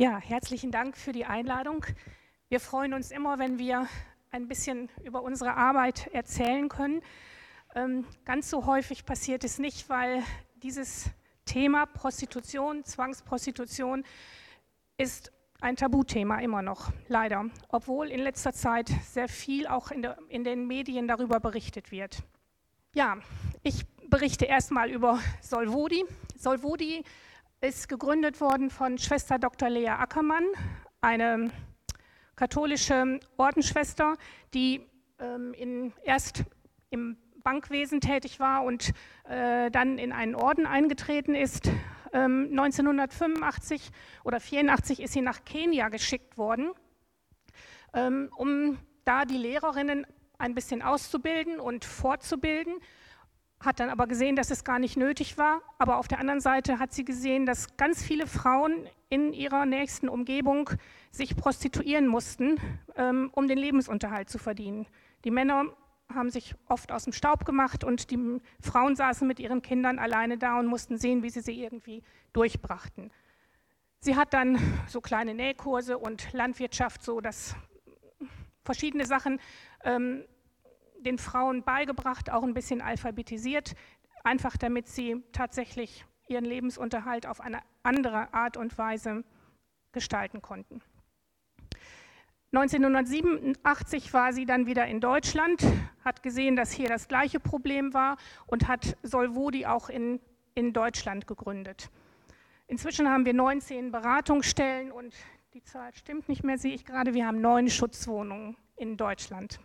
Ja, herzlichen Dank für die Einladung. Wir freuen uns immer, wenn wir ein bisschen über unsere Arbeit erzählen können. Ähm, ganz so häufig passiert es nicht, weil dieses Thema Prostitution, Zwangsprostitution ist ein Tabuthema immer noch, leider, obwohl in letzter Zeit sehr viel auch in, der, in den Medien darüber berichtet wird. Ja, ich berichte erstmal über Solvodi. Solvodi ist gegründet worden von Schwester Dr. Lea Ackermann, eine katholische Ordensschwester, die ähm, in, erst im Bankwesen tätig war und äh, dann in einen Orden eingetreten ist. Ähm, 1985 oder 84 ist sie nach Kenia geschickt worden, ähm, um da die Lehrerinnen ein bisschen auszubilden und fortzubilden hat dann aber gesehen, dass es gar nicht nötig war. Aber auf der anderen Seite hat sie gesehen, dass ganz viele Frauen in ihrer nächsten Umgebung sich prostituieren mussten, ähm, um den Lebensunterhalt zu verdienen. Die Männer haben sich oft aus dem Staub gemacht und die Frauen saßen mit ihren Kindern alleine da und mussten sehen, wie sie sie irgendwie durchbrachten. Sie hat dann so kleine Nähkurse und Landwirtschaft, so dass verschiedene Sachen ähm, den Frauen beigebracht, auch ein bisschen alphabetisiert, einfach damit sie tatsächlich ihren Lebensunterhalt auf eine andere Art und Weise gestalten konnten. 1987 war sie dann wieder in Deutschland, hat gesehen, dass hier das gleiche Problem war und hat Solvodi auch in, in Deutschland gegründet. Inzwischen haben wir 19 Beratungsstellen und die Zahl stimmt nicht mehr, sehe ich gerade. Wir haben neun Schutzwohnungen in Deutschland.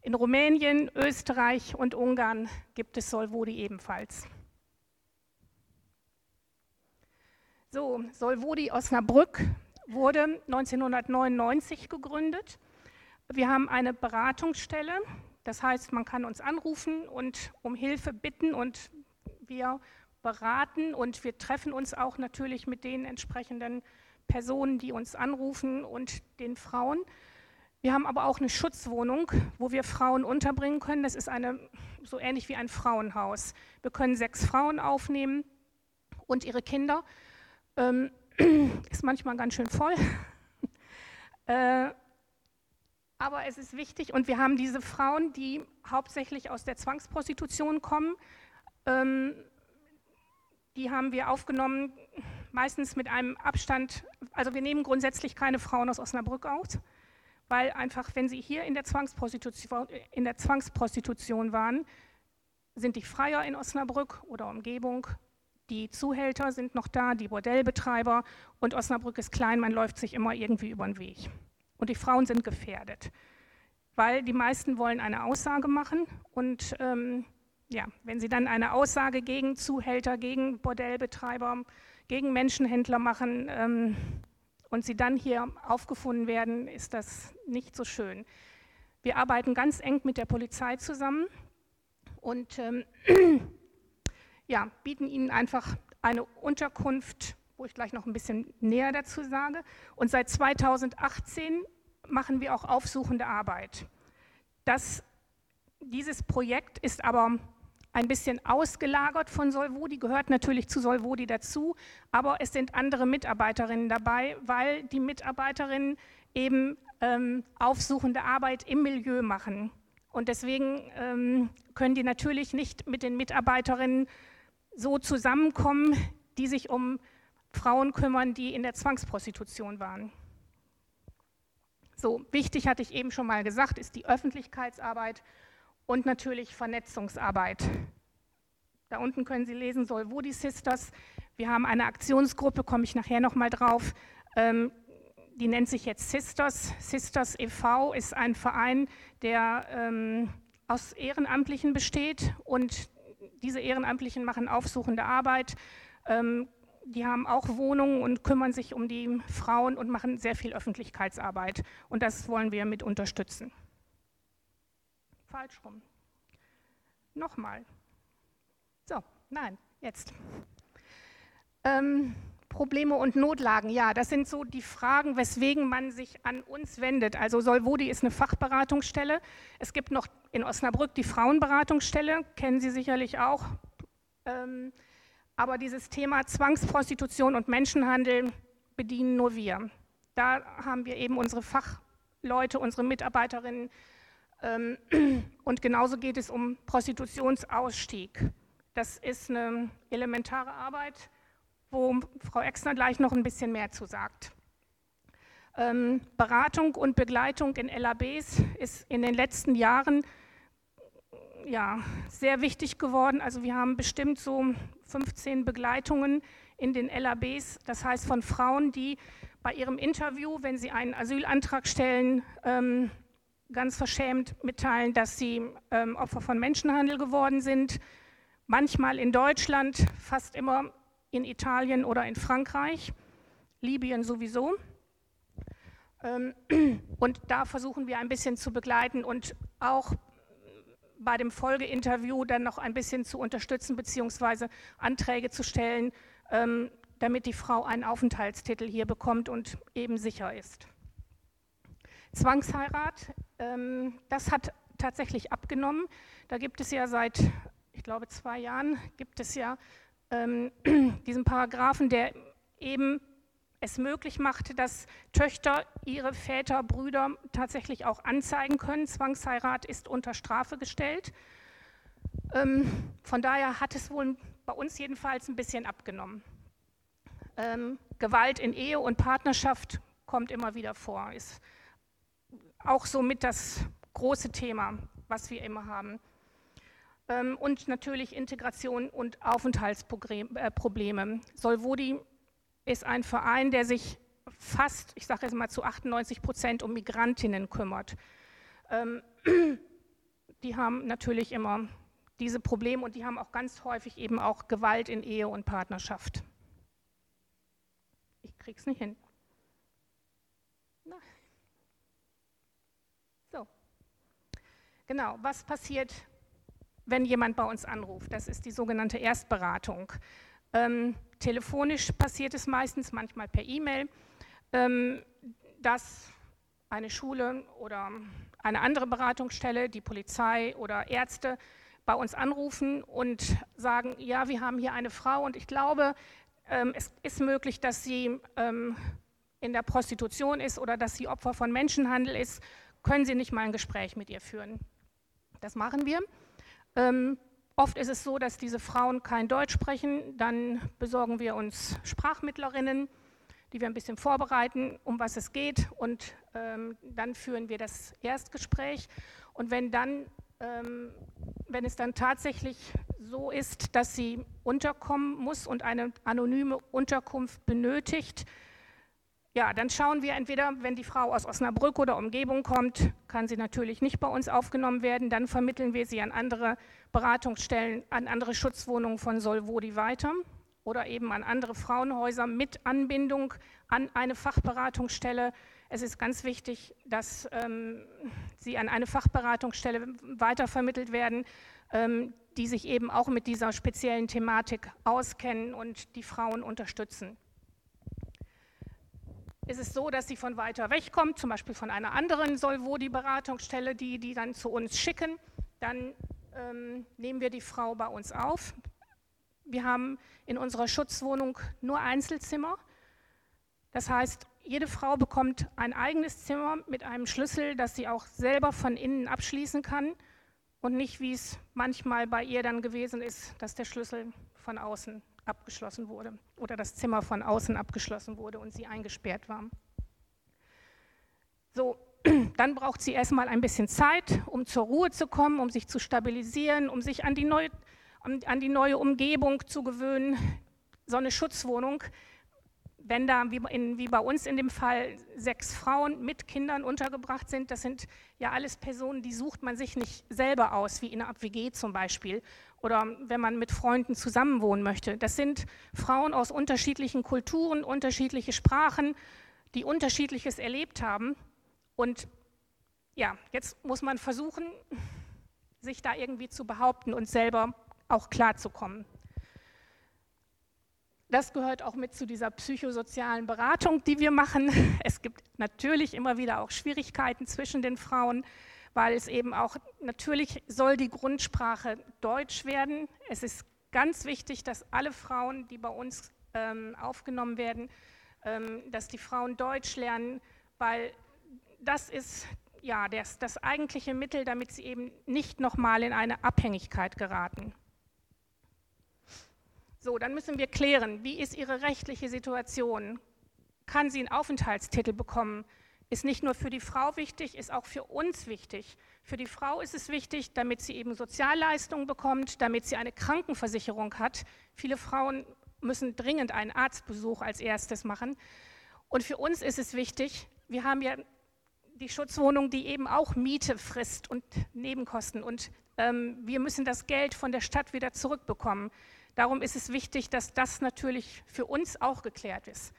In Rumänien, Österreich und Ungarn gibt es Solvodi ebenfalls. So, Solvodi Osnabrück wurde 1999 gegründet. Wir haben eine Beratungsstelle, das heißt, man kann uns anrufen und um Hilfe bitten und wir beraten und wir treffen uns auch natürlich mit den entsprechenden Personen, die uns anrufen und den Frauen. Wir haben aber auch eine Schutzwohnung, wo wir Frauen unterbringen können. Das ist eine, so ähnlich wie ein Frauenhaus. Wir können sechs Frauen aufnehmen und ihre Kinder. Ähm, ist manchmal ganz schön voll. äh, aber es ist wichtig und wir haben diese Frauen, die hauptsächlich aus der Zwangsprostitution kommen. Ähm, die haben wir aufgenommen, meistens mit einem Abstand. Also wir nehmen grundsätzlich keine Frauen aus Osnabrück aus weil einfach, wenn sie hier in der Zwangsprostitution, in der Zwangsprostitution waren, sind die Freier in Osnabrück oder Umgebung, die Zuhälter sind noch da, die Bordellbetreiber. Und Osnabrück ist klein, man läuft sich immer irgendwie über den Weg. Und die Frauen sind gefährdet, weil die meisten wollen eine Aussage machen. Und ähm, ja, wenn sie dann eine Aussage gegen Zuhälter, gegen Bordellbetreiber, gegen Menschenhändler machen, ähm, und sie dann hier aufgefunden werden, ist das nicht so schön. Wir arbeiten ganz eng mit der Polizei zusammen und ähm, ja, bieten ihnen einfach eine Unterkunft, wo ich gleich noch ein bisschen näher dazu sage. Und seit 2018 machen wir auch aufsuchende Arbeit. Das, dieses Projekt ist aber ein bisschen ausgelagert von Solvodi, gehört natürlich zu Solvodi dazu, aber es sind andere Mitarbeiterinnen dabei, weil die Mitarbeiterinnen eben ähm, aufsuchende Arbeit im Milieu machen. Und deswegen ähm, können die natürlich nicht mit den Mitarbeiterinnen so zusammenkommen, die sich um Frauen kümmern, die in der Zwangsprostitution waren. So, wichtig hatte ich eben schon mal gesagt, ist die Öffentlichkeitsarbeit und natürlich Vernetzungsarbeit. Da unten können Sie lesen, Solvodi Sisters. Wir haben eine Aktionsgruppe, komme ich nachher nochmal drauf. Ähm, die nennt sich jetzt Sisters. Sisters e.V. ist ein Verein, der ähm, aus Ehrenamtlichen besteht und diese Ehrenamtlichen machen aufsuchende Arbeit. Ähm, die haben auch Wohnungen und kümmern sich um die Frauen und machen sehr viel Öffentlichkeitsarbeit. Und das wollen wir mit unterstützen. Falsch rum. Nochmal. So, nein, jetzt. Ähm, Probleme und Notlagen, ja, das sind so die Fragen, weswegen man sich an uns wendet. Also Solvodi ist eine Fachberatungsstelle. Es gibt noch in Osnabrück die Frauenberatungsstelle, kennen Sie sicherlich auch. Ähm, aber dieses Thema Zwangsprostitution und Menschenhandel bedienen nur wir. Da haben wir eben unsere Fachleute, unsere Mitarbeiterinnen. Ähm, und genauso geht es um Prostitutionsausstieg. Das ist eine elementare Arbeit, wo Frau Exner gleich noch ein bisschen mehr zu sagt. Ähm, Beratung und Begleitung in LABs ist in den letzten Jahren ja, sehr wichtig geworden. Also wir haben bestimmt so 15 Begleitungen in den LABs, das heißt von Frauen, die bei ihrem Interview, wenn sie einen Asylantrag stellen, ähm, ganz verschämt mitteilen, dass sie ähm, Opfer von Menschenhandel geworden sind. Manchmal in Deutschland, fast immer in Italien oder in Frankreich, Libyen sowieso. Ähm, und da versuchen wir ein bisschen zu begleiten und auch bei dem Folgeinterview dann noch ein bisschen zu unterstützen bzw. Anträge zu stellen, ähm, damit die Frau einen Aufenthaltstitel hier bekommt und eben sicher ist. Zwangsheirat, ähm, das hat tatsächlich abgenommen. Da gibt es ja seit, ich glaube, zwei Jahren, gibt es ja ähm, diesen Paragraphen, der eben es möglich machte, dass Töchter ihre Väter, Brüder tatsächlich auch anzeigen können. Zwangsheirat ist unter Strafe gestellt. Ähm, von daher hat es wohl bei uns jedenfalls ein bisschen abgenommen. Gewalt in Ehe und Partnerschaft kommt immer wieder vor, ist auch somit das große Thema, was wir immer haben. Ähm, und natürlich Integration und Aufenthaltsprobleme. Äh, Solvodi ist ein Verein, der sich fast, ich sage jetzt mal zu 98 Prozent um Migrantinnen kümmert. Ähm, die haben natürlich immer diese Probleme und die haben auch ganz häufig eben auch Gewalt in Ehe und Partnerschaft. Ich krieg's nicht hin. Na. So. Genau, was passiert, wenn jemand bei uns anruft? Das ist die sogenannte Erstberatung. Ähm, telefonisch passiert es meistens, manchmal per E-Mail, ähm, dass eine Schule oder eine andere Beratungsstelle, die Polizei oder Ärzte bei uns anrufen und sagen, ja, wir haben hier eine Frau und ich glaube, ähm, es ist möglich, dass sie ähm, in der Prostitution ist oder dass sie Opfer von Menschenhandel ist. Können Sie nicht mal ein Gespräch mit ihr führen? Das machen wir. Ähm, Oft ist es so, dass diese Frauen kein Deutsch sprechen. Dann besorgen wir uns Sprachmittlerinnen, die wir ein bisschen vorbereiten, um was es geht. Und ähm, dann führen wir das Erstgespräch. Und wenn, dann, ähm, wenn es dann tatsächlich so ist, dass sie unterkommen muss und eine anonyme Unterkunft benötigt, ja, dann schauen wir entweder, wenn die Frau aus Osnabrück oder Umgebung kommt, kann sie natürlich nicht bei uns aufgenommen werden, dann vermitteln wir sie an andere Beratungsstellen, an andere Schutzwohnungen von Solvodi weiter oder eben an andere Frauenhäuser mit Anbindung an eine Fachberatungsstelle. Es ist ganz wichtig, dass ähm, sie an eine Fachberatungsstelle weitervermittelt werden, ähm, die sich eben auch mit dieser speziellen Thematik auskennen und die Frauen unterstützen ist es so, dass sie von weiter weg kommt, zum Beispiel von einer anderen Solvodi-Beratungsstelle, die die dann zu uns schicken. Dann ähm, nehmen wir die Frau bei uns auf. Wir haben in unserer Schutzwohnung nur Einzelzimmer. Das heißt, jede Frau bekommt ein eigenes Zimmer mit einem Schlüssel, das sie auch selber von innen abschließen kann und nicht, wie es manchmal bei ihr dann gewesen ist, dass der Schlüssel von außen abgeschlossen wurde oder das Zimmer von außen abgeschlossen wurde und sie eingesperrt war. So, dann braucht sie erstmal ein bisschen Zeit, um zur Ruhe zu kommen, um sich zu stabilisieren, um sich an die neue, an die neue Umgebung zu gewöhnen. So eine Schutzwohnung wenn da, wie, in, wie, bei uns in dem Fall, sechs Frauen mit Kindern untergebracht sind, das sind ja alles Personen, die sucht man sich nicht selber aus, wie in einer WG zum Beispiel, oder wenn man mit Freunden zusammenwohnen möchte. Das sind Frauen aus unterschiedlichen Kulturen, unterschiedliche Sprachen, die unterschiedliches erlebt haben. Und ja, jetzt muss man versuchen, sich da irgendwie zu behaupten und selber auch klarzukommen. Das gehört auch mit zu dieser psychosozialen Beratung, die wir machen. Es gibt natürlich immer wieder auch Schwierigkeiten zwischen den Frauen, weil es eben auch, natürlich soll die Grundsprache Deutsch werden. Es ist ganz wichtig, dass alle Frauen, die bei uns ähm, aufgenommen werden, ähm, dass die Frauen Deutsch lernen, weil das ist ja das, das eigentliche Mittel, damit sie eben nicht nochmal in eine Abhängigkeit geraten. So, dann müssen wir klären, wie ist ihre rechtliche Situation? Kann sie einen Aufenthaltstitel bekommen? Ist nicht nur für die Frau wichtig, ist auch für uns wichtig. Für die Frau ist es wichtig, damit sie eben Sozialleistungen bekommt, damit sie eine Krankenversicherung hat. Viele Frauen müssen dringend einen Arztbesuch als erstes machen. Und für uns ist es wichtig, wir haben ja die Schutzwohnung, die eben auch Miete frisst und Nebenkosten. Und ähm, wir müssen das Geld von der Stadt wieder zurückbekommen. Darum ist es wichtig, dass das natürlich für uns auch geklärt ist.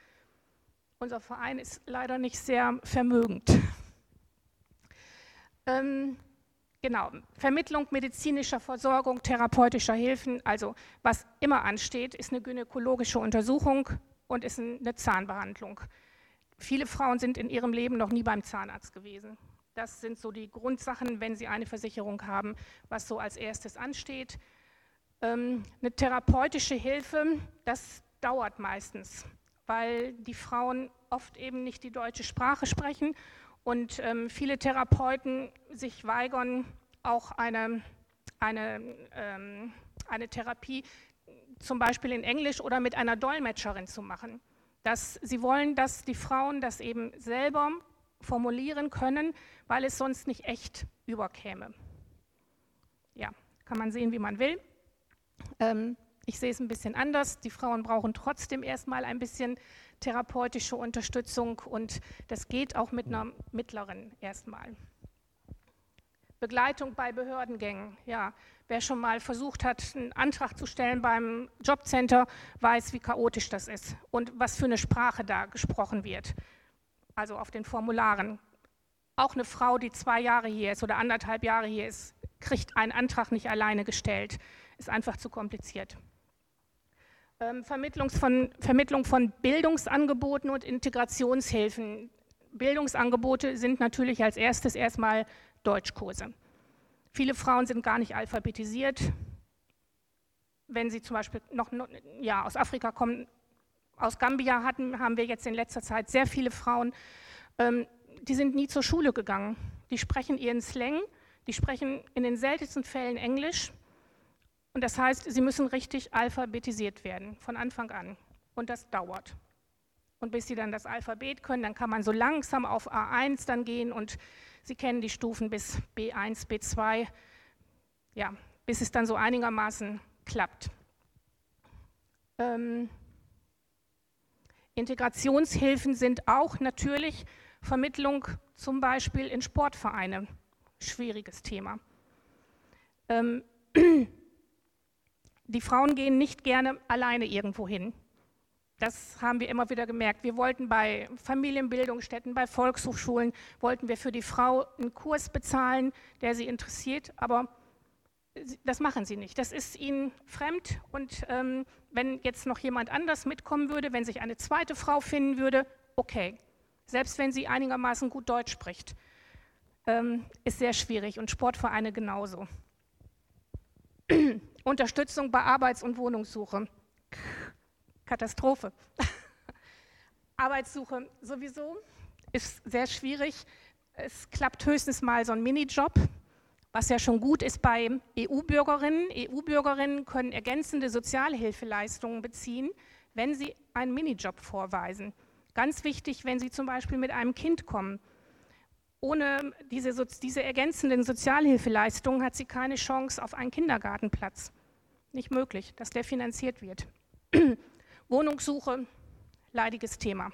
Unser Verein ist leider nicht sehr vermögend. Ähm, genau, Vermittlung medizinischer Versorgung, therapeutischer Hilfen, also was immer ansteht, ist eine gynäkologische Untersuchung und ist eine Zahnbehandlung. Viele Frauen sind in ihrem Leben noch nie beim Zahnarzt gewesen. Das sind so die Grundsachen, wenn sie eine Versicherung haben, was so als erstes ansteht. Ähm, eine therapeutische Hilfe, das dauert meistens, weil die Frauen oft eben nicht die deutsche Sprache sprechen und ähm, viele Therapeuten sich weigern, auch eine, eine, ähm, eine Therapie zum Beispiel in Englisch oder mit einer Dolmetscherin zu machen. Dass sie wollen, dass die Frauen das eben selber formulieren können, weil es sonst nicht echt überkäme. Ja, kann man sehen, wie man will. Ähm, ich sehe es ein bisschen anders. Die Frauen brauchen trotzdem erstmal ein bisschen therapeutische Unterstützung und das geht auch mit einer mittleren erstmal. Begleitung bei Behördengängen. Ja, wer schon mal versucht hat, einen Antrag zu stellen beim Jobcenter, weiß, wie chaotisch das ist und was für eine Sprache da gesprochen wird. Also auf den Formularen. Auch eine Frau, die zwei Jahre hier ist oder anderthalb Jahre hier ist, kriegt einen Antrag nicht alleine gestellt. Ist einfach zu kompliziert. Ähm, von, Vermittlung von Bildungsangeboten und Integrationshilfen. Bildungsangebote sind natürlich als erstes erstmal Deutschkurse. Viele Frauen sind gar nicht alphabetisiert. Wenn sie zum Beispiel noch ja, aus Afrika kommen, aus Gambia hatten, haben wir jetzt in letzter Zeit sehr viele Frauen, ähm, die sind nie zur Schule gegangen. Die sprechen ihren Slang, die sprechen in den seltensten Fällen Englisch und das heißt, sie müssen richtig alphabetisiert werden, von Anfang an. Und das dauert. Und bis sie dann das Alphabet können, dann kann man so langsam auf A1 dann gehen und sie kennen die Stufen bis B1, B2, ja, bis es dann so einigermaßen klappt. Ähm, Integrationshilfen sind auch natürlich Vermittlung zum Beispiel in Sportvereine. Schwieriges Thema. Ähm, die Frauen gehen nicht gerne alleine irgendwo hin. Das haben wir immer wieder gemerkt. Wir wollten bei Familienbildungsstätten, bei Volkshochschulen, wollten wir für die Frau einen Kurs bezahlen, der sie interessiert, aber das machen sie nicht. Das ist ihnen fremd und ähm, wenn jetzt noch jemand anders mitkommen würde, wenn sich eine zweite Frau finden würde, okay. Selbst wenn sie einigermaßen gut Deutsch spricht, ähm, ist sehr schwierig und Sportvereine genauso. Unterstützung bei Arbeits- und Wohnungssuche. Katastrophe. Arbeitssuche sowieso ist sehr schwierig. Es klappt höchstens mal so ein Minijob, was ja schon gut ist bei EU-Bürgerinnen. EU-Bürgerinnen können ergänzende Sozialhilfeleistungen beziehen, wenn sie einen Minijob vorweisen. Ganz wichtig, wenn sie zum Beispiel mit einem Kind kommen ohne diese, diese ergänzenden Sozialhilfeleistungen hat sie keine Chance auf einen Kindergartenplatz. Nicht möglich, dass der finanziert wird. Wohnungssuche, leidiges Thema.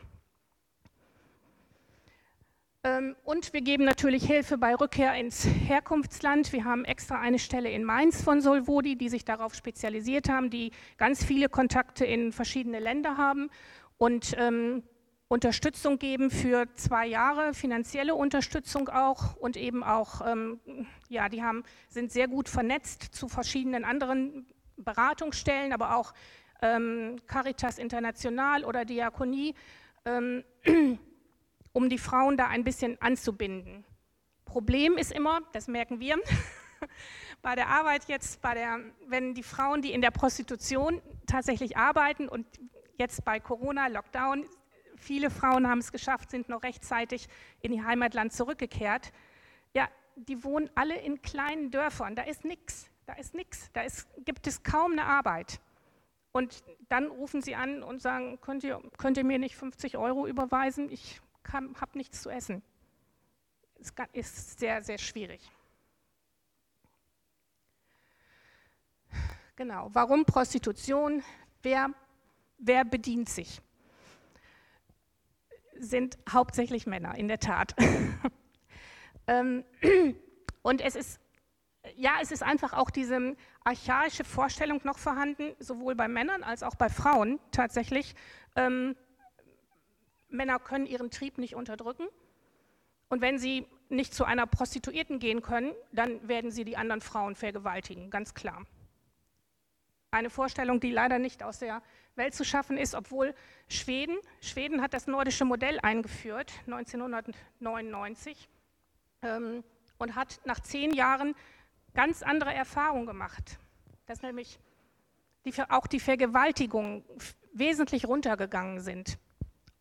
Ähm, und wir geben natürlich Hilfe bei Rückkehr ins Herkunftsland. Wir haben extra eine Stelle in Mainz von Solvodi, die sich darauf spezialisiert haben, die ganz viele Kontakte in verschiedene Länder haben und ähm, Unterstützung geben für zwei Jahre, finanzielle Unterstützung auch und eben auch, ähm, ja, die haben, sind sehr gut vernetzt zu verschiedenen anderen Beratungsstellen, aber auch ähm, Caritas International oder Diakonie, ähm, um die Frauen da ein bisschen anzubinden. Problem ist immer, das merken wir, bei der Arbeit jetzt, bei der, wenn die Frauen, die in der Prostitution tatsächlich arbeiten und jetzt bei Corona, Lockdown, viele Frauen haben es geschafft, sind noch rechtzeitig in ihr Heimatland zurückgekehrt. Ja, die wohnen alle in kleinen Dörfern, da ist nichts, da ist nichts, da ist, gibt es kaum eine Arbeit. Und dann rufen sie an und sagen, könnt ihr, könnt ihr mir nicht 50 Euro überweisen? Ich habe nichts zu essen. Es ist sehr, sehr schwierig. Genau, warum Prostitution? Wer, wer bedient sich? Sind hauptsächlich Männer, in der Tat. Ähm, und es ist ja, es ist einfach auch diese archaische Vorstellung noch vorhanden, sowohl bei Männern als auch bei Frauen tatsächlich. Ähm, Männer können ihren Trieb nicht unterdrücken. Und wenn sie nicht zu einer Prostituierten gehen können, dann werden sie die anderen Frauen vergewaltigen, ganz klar. Eine Vorstellung, die leider nicht aus der Welt zu schaffen ist, obwohl Schweden, Schweden hat das nordische Modell eingeführt, 1999, ähm, und hat nach zehn Jahren ganz andere Erfahrungen gemacht, dass nämlich die, auch die Vergewaltigungen wesentlich runtergegangen sind,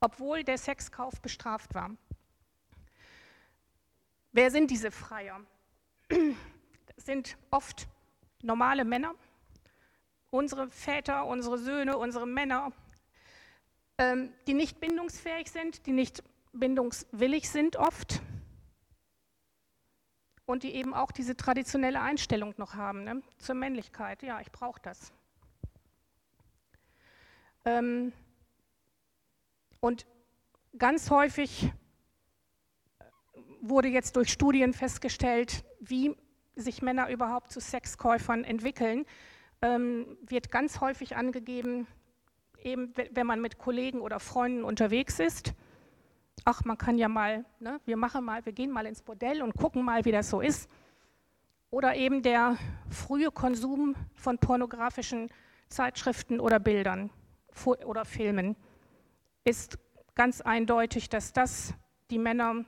obwohl der Sexkauf bestraft war. Wer sind diese Freier? Das sind oft normale Männer, unsere Väter, unsere Söhne, unsere Männer, ähm, die nicht bindungsfähig sind, die nicht bindungswillig sind oft und die eben auch diese traditionelle Einstellung noch haben ne? zur Männlichkeit. Ja, ich brauche das. Ähm, und ganz häufig wurde jetzt durch Studien festgestellt, wie sich Männer überhaupt zu Sexkäufern entwickeln, ähm, wird ganz häufig angegeben, eben wenn man mit Kollegen oder Freunden unterwegs ist ach, man kann ja mal, ne, wir machen mal, wir gehen mal ins Bordell und gucken mal, wie das so ist. Oder eben der frühe Konsum von pornografischen Zeitschriften oder Bildern oder Filmen ist ganz eindeutig, dass das die Männer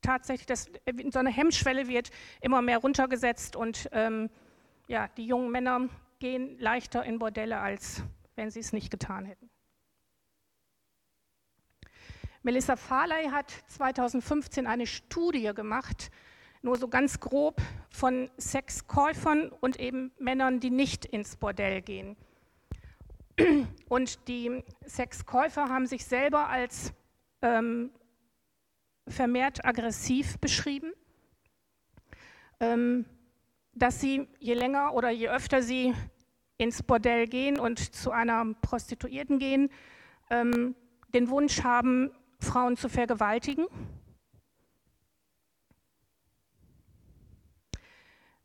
tatsächlich, dass so eine Hemmschwelle wird immer mehr runtergesetzt und ähm, ja, die jungen Männer gehen leichter in Bordelle, als wenn sie es nicht getan hätten. Melissa Farley hat 2015 eine Studie gemacht, nur so ganz grob, von Sexkäufern und eben Männern, die nicht ins Bordell gehen. Und die Sexkäufer haben sich selber als ähm, vermehrt aggressiv beschrieben, ähm, dass sie je länger oder je öfter sie ins Bordell gehen und zu einer Prostituierten gehen, ähm, den Wunsch haben, Frauen zu vergewaltigen.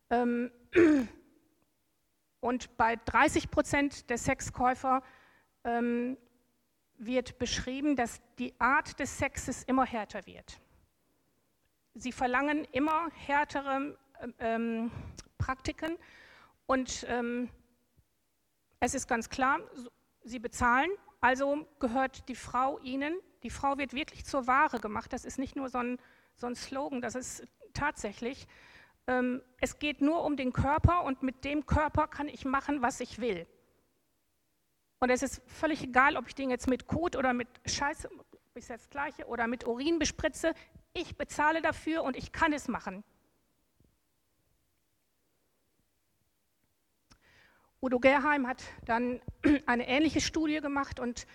Ähm, und bei 30 Prozent der Sexkäufer ähm, wird beschrieben, dass die Art des Sexes immer härter wird. Sie verlangen immer härtere ähm, Praktiken und ähm, es ist ganz klar, sie bezahlen, also gehört die Frau ihnen die Frau wird wirklich zur Ware gemacht. Das ist nicht nur so ein, so ein Slogan, das ist tatsächlich. Ähm, es geht nur um den Körper und mit dem Körper kann ich machen, was ich will. Und es ist völlig egal, ob ich den jetzt mit Kot oder mit Scheiße, ist das gleiche, oder mit Urin bespritze. Ich bezahle dafür und ich kann es machen. Udo Gerheim hat dann eine ähnliche Studie gemacht und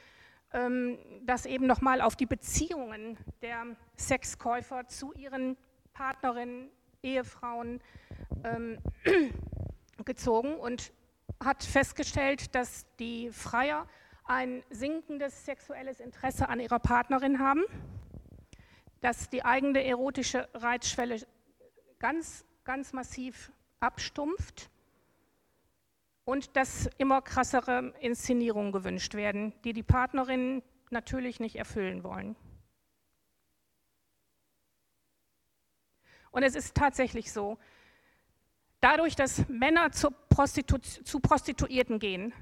ähm, das eben nochmal auf die Beziehungen der Sexkäufer zu ihren Partnerinnen, Ehefrauen ähm, gezogen und hat festgestellt, dass die Freier ein sinkendes sexuelles Interesse an ihrer Partnerin haben, dass die eigene erotische Reizschwelle ganz, ganz massiv abstumpft und dass immer krassere Inszenierungen gewünscht werden, die die Partnerinnen natürlich nicht erfüllen wollen. Und es ist tatsächlich so, dadurch, dass Männer zu, Prostitu zu Prostituierten gehen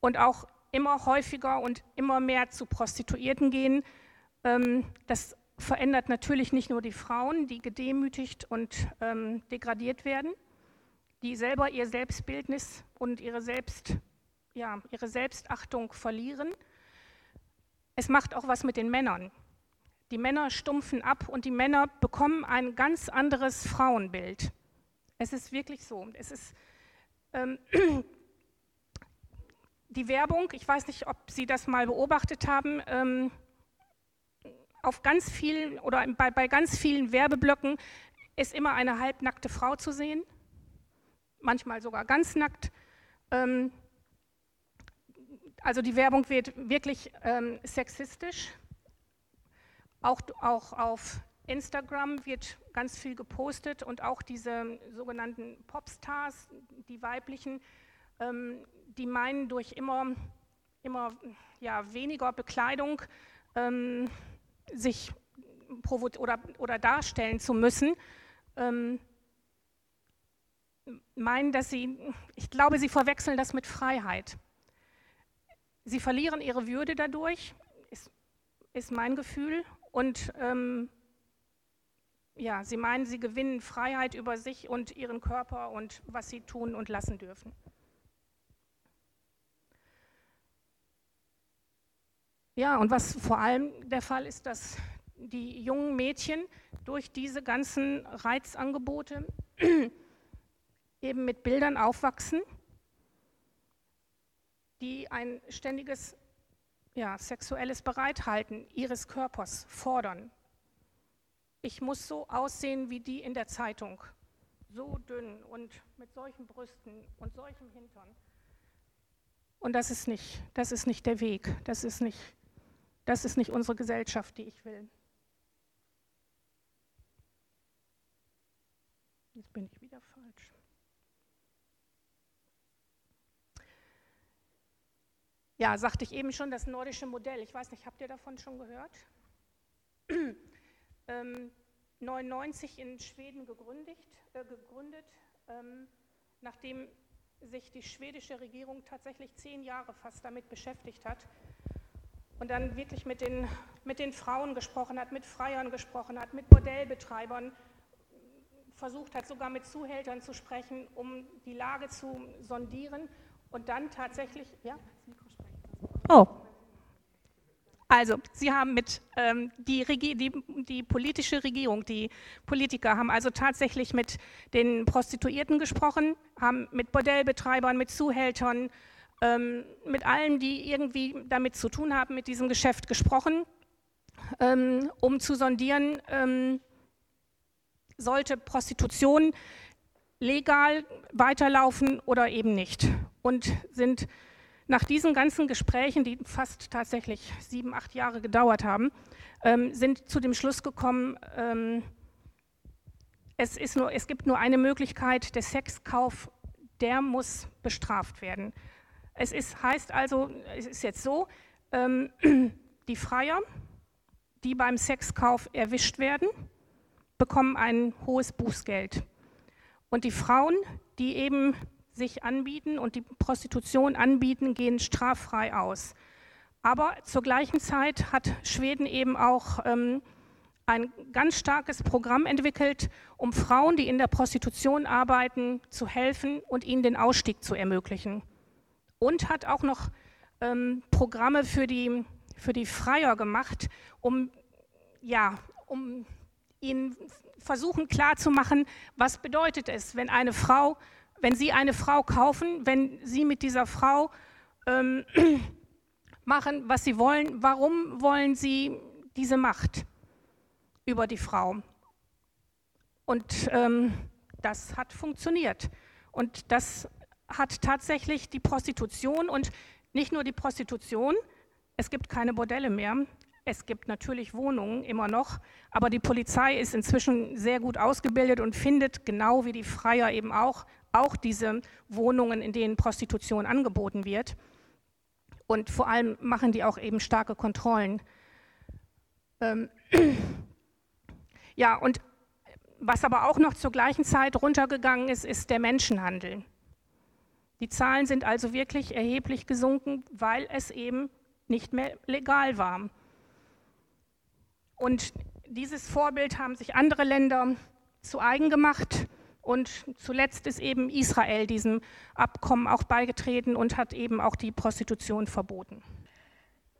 und auch immer häufiger und immer mehr zu Prostituierten gehen, ähm, das verändert natürlich nicht nur die Frauen, die gedemütigt und ähm, degradiert werden, die selber ihr Selbstbildnis und ihre, Selbst, ja, ihre Selbstachtung verlieren. es macht auch was mit den Männern. Die Männer stumpfen ab und die Männer bekommen ein ganz anderes Frauenbild. Es ist wirklich so. Es ist ähm, die Werbung, ich weiß nicht, ob Sie das mal beobachtet haben, ähm, auf ganz vielen oder bei, bei ganz vielen Werbeblöcken ist immer eine halbnackte Frau zu sehen, manchmal sogar ganz nackt. Ähm, also die Werbung wird wirklich ähm, sexistisch. Auch, auch auf Instagram wird ganz viel gepostet und auch diese sogenannten Popstars, die weiblichen, ähm, die meinen durch immer, immer ja, weniger Bekleidung ähm, sich oder, oder darstellen zu müssen, ähm, meinen, dass sie, ich glaube, sie verwechseln das mit Freiheit. Sie verlieren ihre Würde dadurch, ist, ist mein Gefühl. Und ähm, ja, sie meinen, sie gewinnen Freiheit über sich und ihren Körper und was sie tun und lassen dürfen. Ja, und was vor allem der Fall ist, dass die jungen Mädchen durch diese ganzen Reizangebote eben mit Bildern aufwachsen, die ein ständiges ja, sexuelles Bereithalten ihres Körpers fordern. Ich muss so aussehen wie die in der Zeitung, so dünn und mit solchen Brüsten und solchem Hintern. Und das ist nicht, das ist nicht der Weg, das ist nicht das ist nicht unsere Gesellschaft, die ich will. Jetzt bin ich wieder falsch. Ja, sagte ich eben schon, das nordische Modell. Ich weiß nicht, habt ihr davon schon gehört? ähm, 99 in Schweden gegründet, äh, gegründet ähm, nachdem sich die schwedische Regierung tatsächlich zehn Jahre fast damit beschäftigt hat, und dann wirklich mit den, mit den Frauen gesprochen hat, mit Freiern gesprochen hat, mit Bordellbetreibern, versucht hat, sogar mit Zuhältern zu sprechen, um die Lage zu sondieren und dann tatsächlich, ja, oh, also, Sie haben mit ähm, die, die, die, politische Regierung, die Politiker haben also tatsächlich mit den Prostituierten gesprochen, haben mit Bordellbetreibern, mit Zuhältern, ähm, mit allen, die irgendwie damit zu tun haben, mit diesem Geschäft gesprochen, ähm, um zu sondieren, ähm, sollte Prostitution legal weiterlaufen oder eben nicht. Und sind nach diesen ganzen Gesprächen, die fast tatsächlich sieben, acht Jahre gedauert haben, ähm, sind zu dem Schluss gekommen, ähm, es, ist nur, es gibt nur eine Möglichkeit, der Sexkauf, der muss bestraft werden. Es ist, heißt also, es ist jetzt so, ähm, die Freier, die beim Sexkauf erwischt werden, bekommen ein hohes Bußgeld. Und die Frauen, die eben sich anbieten und die Prostitution anbieten, gehen straffrei aus. Aber zur gleichen Zeit hat Schweden eben auch ähm, ein ganz starkes Programm entwickelt, um Frauen, die in der Prostitution arbeiten, zu helfen und ihnen den Ausstieg zu ermöglichen und hat auch noch ähm, Programme für die, für die Freier gemacht, um, ja, um ihnen versuchen klarzumachen, was bedeutet es, wenn eine Frau, wenn sie eine Frau kaufen, wenn sie mit dieser Frau ähm, machen, was sie wollen, warum wollen sie diese Macht über die Frau? Und ähm, das hat funktioniert. Und das hat tatsächlich die Prostitution und nicht nur die Prostitution, es gibt keine Bordelle mehr. Es gibt natürlich Wohnungen immer noch, aber die Polizei ist inzwischen sehr gut ausgebildet und findet genau wie die Freier eben auch, auch diese Wohnungen, in denen Prostitution angeboten wird. Und vor allem machen die auch eben starke Kontrollen. Ähm ja, und was aber auch noch zur gleichen Zeit runtergegangen ist, ist der Menschenhandel. Die Zahlen sind also wirklich erheblich gesunken, weil es eben nicht mehr legal war. Und dieses Vorbild haben sich andere Länder zu eigen gemacht. Und zuletzt ist eben Israel diesem Abkommen auch beigetreten und hat eben auch die Prostitution verboten.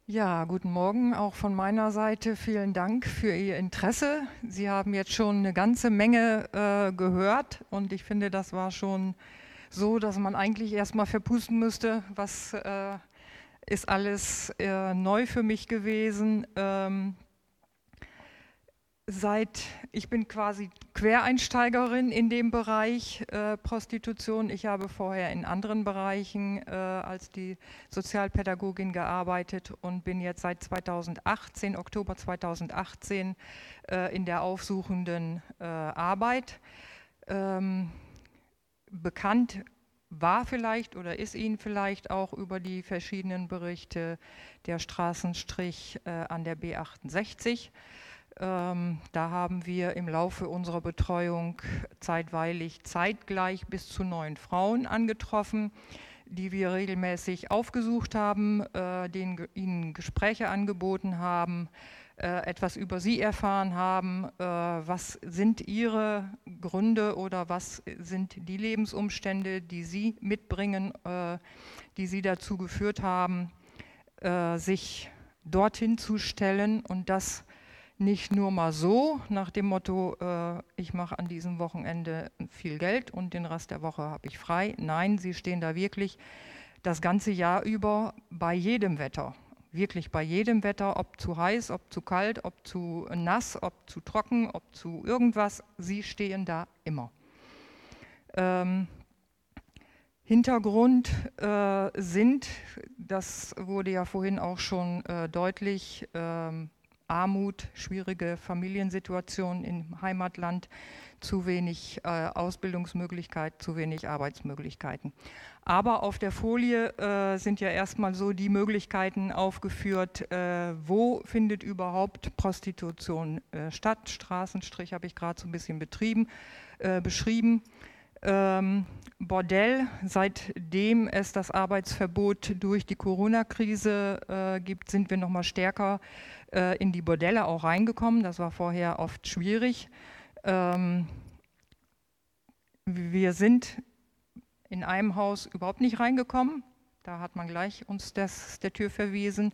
Ja, guten Morgen auch von meiner Seite. Vielen Dank für Ihr Interesse. Sie haben jetzt schon eine ganze Menge äh, gehört und ich finde, das war schon so, dass man eigentlich erstmal verpusten müsste, was äh, ist alles äh, neu für mich gewesen. Ähm, seit, ich bin quasi Quereinsteigerin in dem Bereich äh, Prostitution. Ich habe vorher in anderen Bereichen äh, als die Sozialpädagogin gearbeitet und bin jetzt seit 2018, Oktober 2018, äh, in der aufsuchenden äh, Arbeit. Ähm, bekannt war vielleicht oder ist Ihnen vielleicht auch über die verschiedenen Berichte der Straßenstrich äh, an der B68. Ähm, da haben wir im Laufe unserer Betreuung zeitweilig zeitgleich bis zu neun Frauen angetroffen, die wir regelmäßig aufgesucht haben, äh, denen ihnen Gespräche angeboten haben, äh, etwas über sie erfahren haben, äh, was sind ihre Gründe oder was sind die Lebensumstände, die sie mitbringen, äh, die sie dazu geführt haben, äh, sich dorthin zu stellen und das nicht nur mal so nach dem Motto, äh, ich mache an diesem Wochenende viel Geld und den Rest der Woche habe ich frei. Nein, sie stehen da wirklich das ganze Jahr über bei jedem Wetter. Wirklich bei jedem Wetter, ob zu heiß, ob zu kalt, ob zu nass, ob zu trocken, ob zu irgendwas. Sie stehen da immer. Ähm, Hintergrund äh, sind, das wurde ja vorhin auch schon äh, deutlich, ähm, Armut, schwierige Familiensituationen im Heimatland, zu wenig äh, Ausbildungsmöglichkeiten, zu wenig Arbeitsmöglichkeiten. Aber auf der Folie äh, sind ja erstmal so die Möglichkeiten aufgeführt, äh, wo findet überhaupt Prostitution äh, statt. Straßenstrich habe ich gerade so ein bisschen betrieben, äh, beschrieben. Ähm, Bordell, seitdem es das Arbeitsverbot durch die Corona-Krise äh, gibt, sind wir noch mal stärker äh, in die Bordelle auch reingekommen. Das war vorher oft schwierig. Ähm, wir sind in einem Haus überhaupt nicht reingekommen. Da hat man gleich uns das, der Tür verwiesen.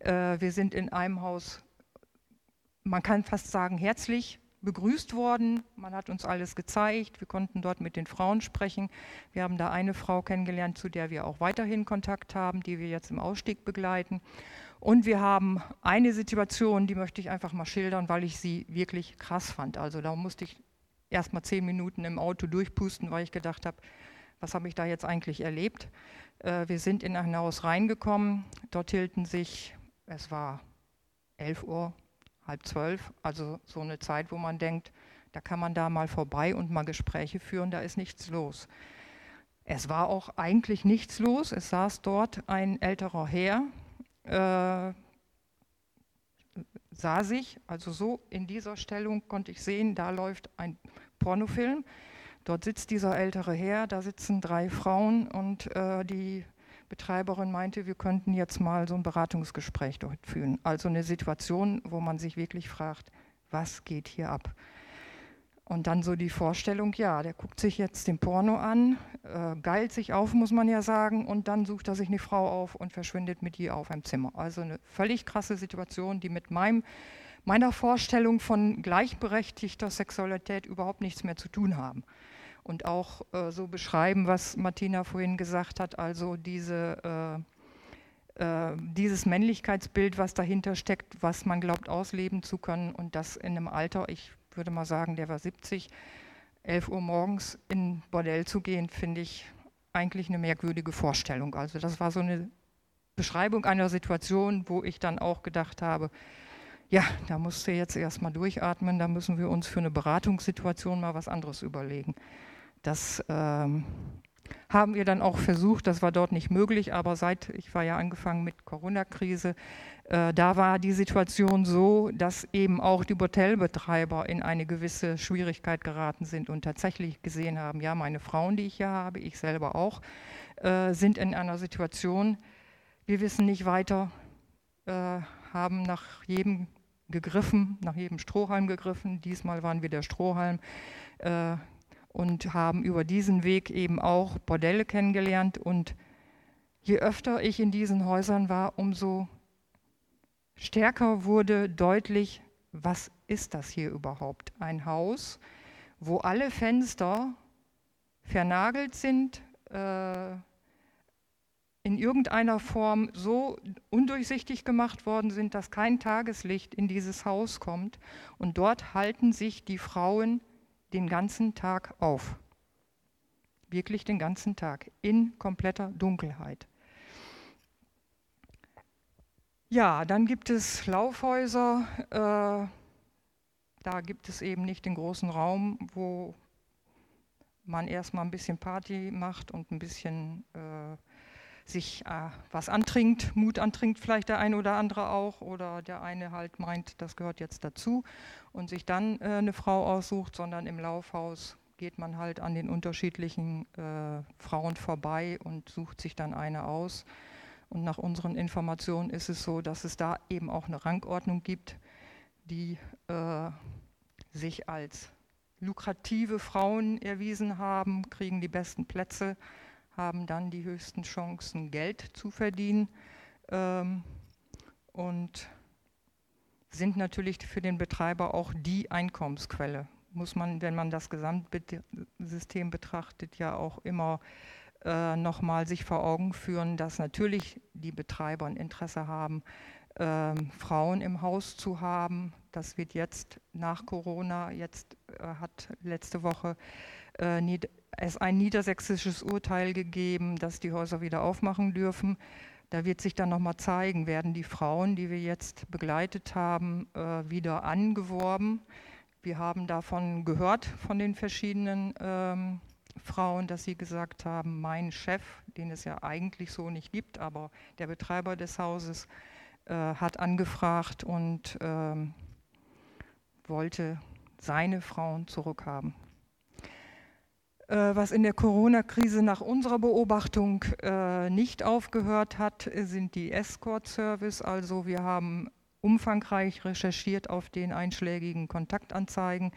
Äh, wir sind in einem Haus, man kann fast sagen, herzlich begrüßt worden. Man hat uns alles gezeigt. Wir konnten dort mit den Frauen sprechen. Wir haben da eine Frau kennengelernt, zu der wir auch weiterhin Kontakt haben, die wir jetzt im Ausstieg begleiten. Und wir haben eine Situation, die möchte ich einfach mal schildern, weil ich sie wirklich krass fand. Also da musste ich erst mal zehn Minuten im Auto durchpusten, weil ich gedacht habe, was habe ich da jetzt eigentlich erlebt? Äh, wir sind in ein Haus reingekommen. Dort hielten sich, es war 11 Uhr, halb zwölf, also so eine Zeit, wo man denkt, da kann man da mal vorbei und mal Gespräche führen, da ist nichts los. Es war auch eigentlich nichts los. Es saß dort ein älterer Herr, äh, sah sich, also so in dieser Stellung konnte ich sehen, da läuft ein Pornofilm. Dort sitzt dieser ältere Herr, da sitzen drei Frauen und äh, die Betreiberin meinte, wir könnten jetzt mal so ein Beratungsgespräch dort führen. Also eine Situation, wo man sich wirklich fragt, was geht hier ab? Und dann so die Vorstellung, ja, der guckt sich jetzt den Porno an, äh, geilt sich auf, muss man ja sagen, und dann sucht er sich eine Frau auf und verschwindet mit ihr auf einem Zimmer. Also eine völlig krasse Situation, die mit meinem, meiner Vorstellung von gleichberechtigter Sexualität überhaupt nichts mehr zu tun haben. Und auch äh, so beschreiben, was Martina vorhin gesagt hat, also diese, äh, äh dieses Männlichkeitsbild, was dahinter steckt, was man glaubt ausleben zu können und das in einem Alter, ich würde mal sagen, der war 70, 11 Uhr morgens in Bordell zu gehen, finde ich eigentlich eine merkwürdige Vorstellung. Also das war so eine Beschreibung einer Situation, wo ich dann auch gedacht habe, ja, da musst du jetzt erstmal durchatmen, da müssen wir uns für eine Beratungssituation mal was anderes überlegen. Das ähm, haben wir dann auch versucht, das war dort nicht möglich, aber seit, ich war ja angefangen mit Corona-Krise, äh, da war die Situation so, dass eben auch die Hotelbetreiber in eine gewisse Schwierigkeit geraten sind und tatsächlich gesehen haben, ja, meine Frauen, die ich hier habe, ich selber auch, äh, sind in einer Situation, wir wissen nicht weiter, äh, haben nach jedem gegriffen, nach jedem Strohhalm gegriffen. Diesmal waren wir der Strohhalm äh, und haben über diesen Weg eben auch Bordelle kennengelernt. Und je öfter ich in diesen Häusern war, umso stärker wurde deutlich, was ist das hier überhaupt? Ein Haus, wo alle Fenster vernagelt sind, äh, in irgendeiner Form so undurchsichtig gemacht worden sind, dass kein Tageslicht in dieses Haus kommt. Und dort halten sich die Frauen den ganzen Tag auf. Wirklich den ganzen Tag in kompletter Dunkelheit. Ja, dann gibt es Laufhäuser. Äh, da gibt es eben nicht den großen Raum, wo man erstmal ein bisschen Party macht und ein bisschen äh, sich äh, was antrinkt, Mut antrinkt vielleicht der eine oder andere auch oder der eine halt meint, das gehört jetzt dazu und sich dann äh, eine Frau aussucht, sondern im Laufhaus geht man halt an den unterschiedlichen äh, Frauen vorbei und sucht sich dann eine aus. Und nach unseren Informationen ist es so, dass es da eben auch eine Rangordnung gibt, die äh, sich als lukrative Frauen erwiesen haben, kriegen die besten Plätze haben dann die höchsten Chancen, Geld zu verdienen ähm, und sind natürlich für den Betreiber auch die Einkommensquelle. Muss man, wenn man das Gesamtsystem betrachtet, ja auch immer äh, nochmal sich vor Augen führen, dass natürlich die Betreiber ein Interesse haben, äh, Frauen im Haus zu haben. Das wird jetzt nach Corona, jetzt äh, hat letzte Woche äh, es ein niedersächsisches Urteil gegeben, dass die Häuser wieder aufmachen dürfen. Da wird sich dann nochmal zeigen, werden die Frauen, die wir jetzt begleitet haben, äh, wieder angeworben. Wir haben davon gehört, von den verschiedenen ähm, Frauen, dass sie gesagt haben, mein Chef, den es ja eigentlich so nicht gibt, aber der Betreiber des Hauses äh, hat angefragt und ähm, wollte seine Frauen zurückhaben. Äh, was in der Corona-Krise nach unserer Beobachtung äh, nicht aufgehört hat, sind die Escort-Service. Also wir haben umfangreich recherchiert auf den einschlägigen Kontaktanzeigen.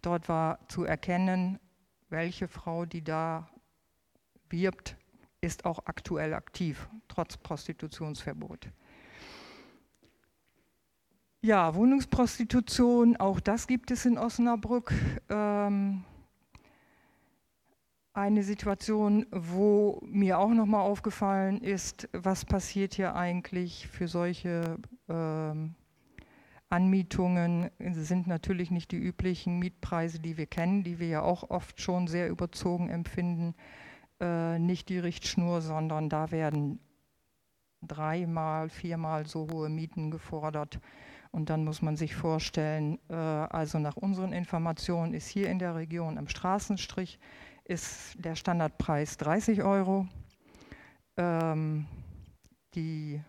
Dort war zu erkennen, welche Frau, die da wirbt, ist auch aktuell aktiv, trotz Prostitutionsverbot. Ja, Wohnungsprostitution, auch das gibt es in Osnabrück. Ähm, eine Situation, wo mir auch nochmal aufgefallen ist, was passiert hier eigentlich für solche ähm, Anmietungen, sind natürlich nicht die üblichen Mietpreise, die wir kennen, die wir ja auch oft schon sehr überzogen empfinden, äh, nicht die Richtschnur, sondern da werden dreimal, viermal so hohe Mieten gefordert. Und dann muss man sich vorstellen, äh, also nach unseren Informationen ist hier in der Region am Straßenstrich ist der Standardpreis 30 Euro. Ähm, die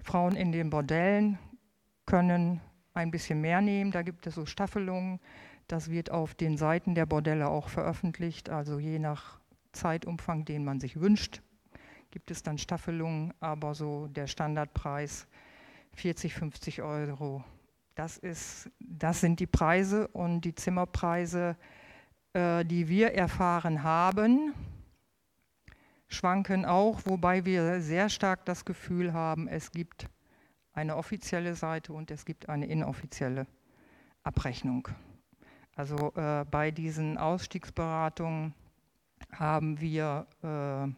Frauen in den Bordellen können ein bisschen mehr nehmen. Da gibt es so Staffelungen. Das wird auf den Seiten der Bordelle auch veröffentlicht. Also je nach Zeitumfang, den man sich wünscht, gibt es dann Staffelungen. Aber so der Standardpreis 40, 50 Euro. Das, ist, das sind die Preise und die Zimmerpreise äh, die wir erfahren haben, schwanken auch, wobei wir sehr stark das Gefühl haben, es gibt eine offizielle Seite und es gibt eine inoffizielle Abrechnung. Also äh, bei diesen Ausstiegsberatungen haben wir äh,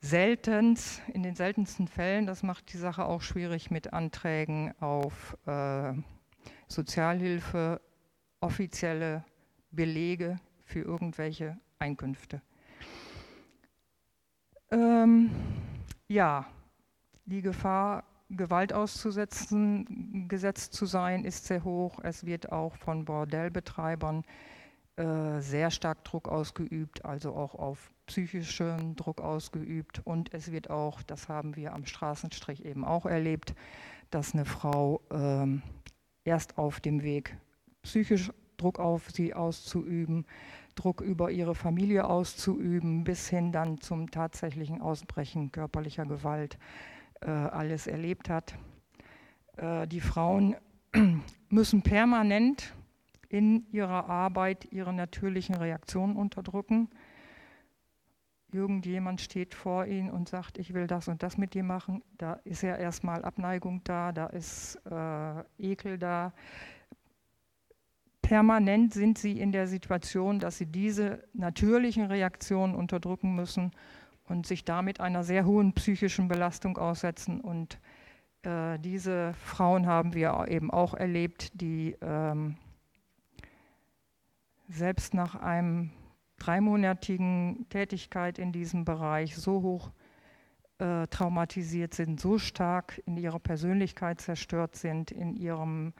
selten, in den seltensten Fällen, das macht die Sache auch schwierig mit Anträgen auf äh, Sozialhilfe, offizielle Belege für irgendwelche Einkünfte. Ähm, ja, die Gefahr, Gewalt auszusetzen, gesetzt zu sein, ist sehr hoch. Es wird auch von Bordellbetreibern äh, sehr stark Druck ausgeübt, also auch auf psychischen Druck ausgeübt. Und es wird auch, das haben wir am Straßenstrich eben auch erlebt, dass eine Frau äh, erst auf dem Weg psychisch Druck auf sie auszuüben, Druck über ihre Familie auszuüben, bis hin dann zum tatsächlichen Ausbrechen körperlicher Gewalt äh, alles erlebt hat. Äh, die Frauen müssen permanent in ihrer Arbeit ihre natürlichen Reaktionen unterdrücken. irgendjemand steht vor ihnen und sagt, ich will das und das mit dir machen, da ist ja erstmal Abneigung da, da ist äh, Ekel da. Permanent sind sie in der Situation, dass sie diese natürlichen Reaktionen unterdrücken müssen und sich damit einer sehr hohen psychischen Belastung aussetzen. Und äh, diese Frauen haben wir eben auch erlebt, die ähm, selbst nach einem dreimonatigen Tätigkeit in diesem Bereich so hoch äh, traumatisiert sind, so stark in ihrer Persönlichkeit zerstört sind, in ihrem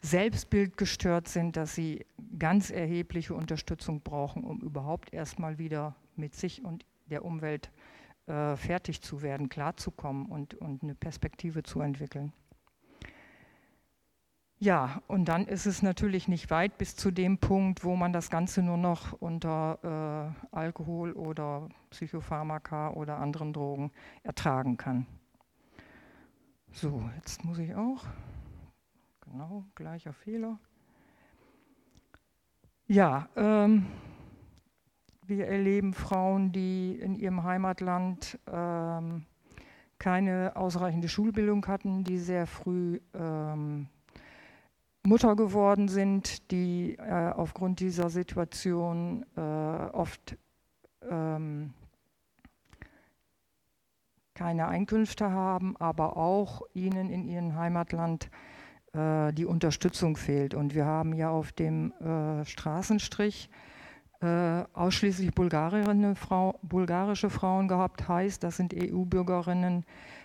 Selbstbild gestört sind, dass sie ganz erhebliche Unterstützung brauchen, um überhaupt erstmal wieder mit sich und der Umwelt äh, fertig zu werden, klarzukommen und, und eine Perspektive zu entwickeln. Ja, und dann ist es natürlich nicht weit bis zu dem Punkt, wo man das Ganze nur noch unter äh, Alkohol oder Psychopharmaka oder anderen Drogen ertragen kann. So, jetzt muss ich auch. Genau, gleicher Fehler. Ja, ähm, wir erleben Frauen, die in ihrem Heimatland ähm, keine ausreichende Schulbildung hatten, die sehr früh ähm, Mutter geworden sind, die äh, aufgrund dieser Situation äh, oft ähm, keine Einkünfte haben, aber auch ihnen in ihrem Heimatland die Unterstützung fehlt. Und wir haben ja auf dem äh, Straßenstrich äh, ausschließlich Frau, bulgarische Frauen gehabt, heißt, das sind EU-Bürgerinnen,